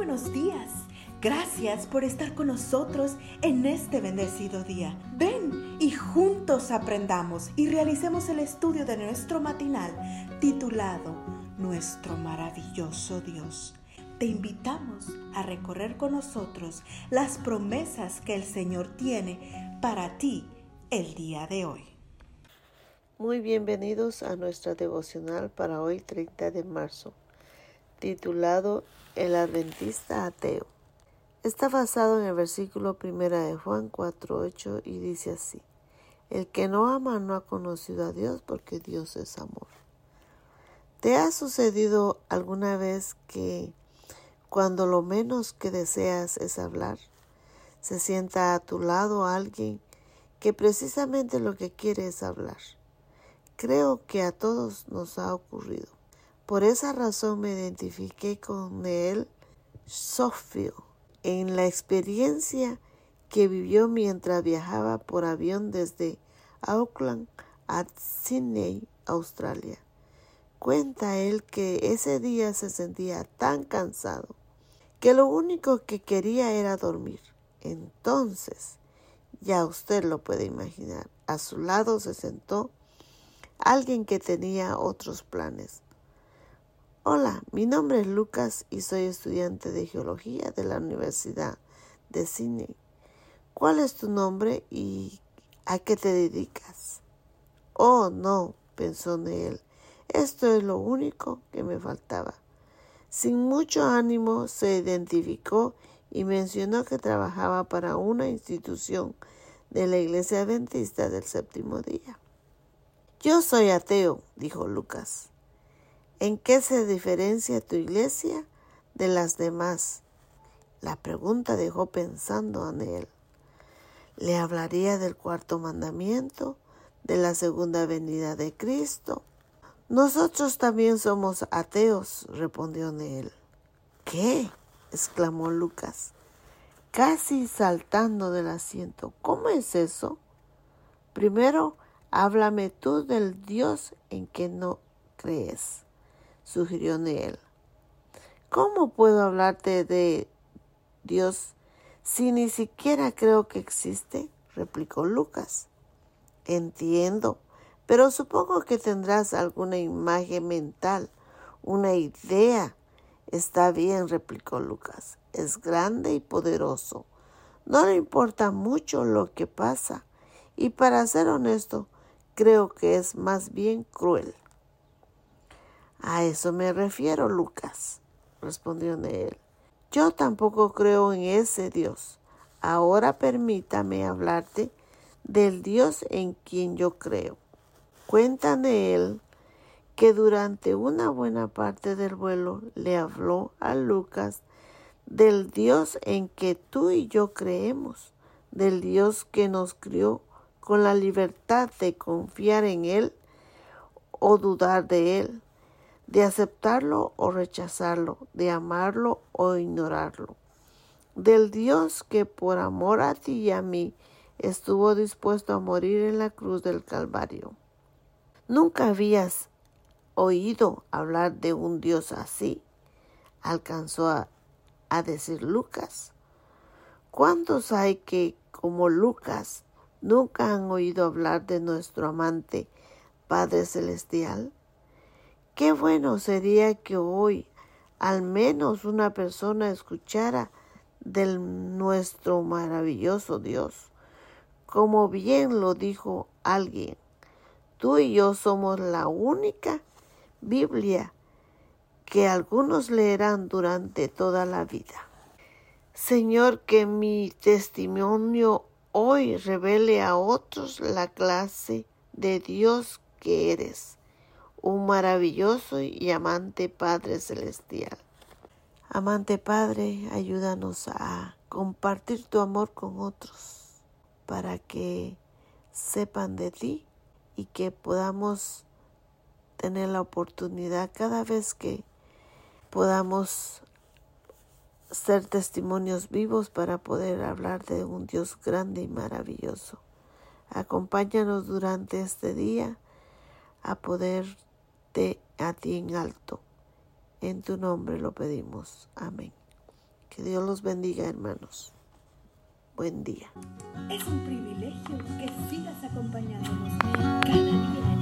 buenos días. Gracias por estar con nosotros en este bendecido día. Ven y juntos aprendamos y realicemos el estudio de nuestro matinal titulado Nuestro maravilloso Dios. Te invitamos a recorrer con nosotros las promesas que el Señor tiene para ti el día de hoy. Muy bienvenidos a nuestra devocional para hoy 30 de marzo, titulado El Adventista Ateo. Está basado en el versículo 1 de Juan 4.8 y dice así, El que no ama no ha conocido a Dios porque Dios es amor. ¿Te ha sucedido alguna vez que cuando lo menos que deseas es hablar, se sienta a tu lado alguien que precisamente lo que quiere es hablar? Creo que a todos nos ha ocurrido. Por esa razón me identifiqué con él, Sofio, en la experiencia que vivió mientras viajaba por avión desde Auckland a Sydney, Australia. Cuenta él que ese día se sentía tan cansado que lo único que quería era dormir. Entonces, ya usted lo puede imaginar, a su lado se sentó alguien que tenía otros planes. Hola, mi nombre es Lucas y soy estudiante de geología de la Universidad de Sydney. ¿Cuál es tu nombre y a qué te dedicas? Oh, no, pensó Neel, esto es lo único que me faltaba. Sin mucho ánimo se identificó y mencionó que trabajaba para una institución de la Iglesia Adventista del Séptimo Día. Yo soy ateo, dijo Lucas. ¿En qué se diferencia tu iglesia de las demás? La pregunta dejó pensando a él. Le hablaría del cuarto mandamiento, de la segunda venida de Cristo. Nosotros también somos ateos, respondió Neel. ¿Qué? exclamó Lucas, casi saltando del asiento. ¿Cómo es eso? Primero, Háblame tú del Dios en que no crees, sugirió Neel. ¿Cómo puedo hablarte de Dios si ni siquiera creo que existe? replicó Lucas. Entiendo, pero supongo que tendrás alguna imagen mental, una idea. Está bien, replicó Lucas. Es grande y poderoso. No le importa mucho lo que pasa. Y para ser honesto, creo que es más bien cruel. A eso me refiero, Lucas, respondió Neel. Yo tampoco creo en ese Dios. Ahora permítame hablarte del Dios en quien yo creo. Cuenta Neel que durante una buena parte del vuelo le habló a Lucas del Dios en que tú y yo creemos, del Dios que nos crió con la libertad de confiar en Él o dudar de Él, de aceptarlo o rechazarlo, de amarlo o ignorarlo. Del Dios que por amor a ti y a mí estuvo dispuesto a morir en la cruz del Calvario. Nunca habías oído hablar de un Dios así, alcanzó a, decir Lucas. ¿Cuántos hay que, como Lucas, ¿Nunca han oído hablar de nuestro amante Padre Celestial? Qué bueno sería que hoy al menos una persona escuchara de nuestro maravilloso Dios. Como bien lo dijo alguien, tú y yo somos la única Biblia que algunos leerán durante toda la vida. Señor, que mi testimonio hoy revele a otros la clase de Dios que eres, un maravilloso y amante Padre Celestial. Amante Padre, ayúdanos a compartir tu amor con otros para que sepan de ti y que podamos tener la oportunidad cada vez que podamos ser testimonios vivos para poder hablar de un Dios grande y maravilloso. Acompáñanos durante este día a a ti en alto. En tu nombre lo pedimos. Amén. Que Dios los bendiga, hermanos. Buen día. Es un privilegio que sigas acompañándonos cada día.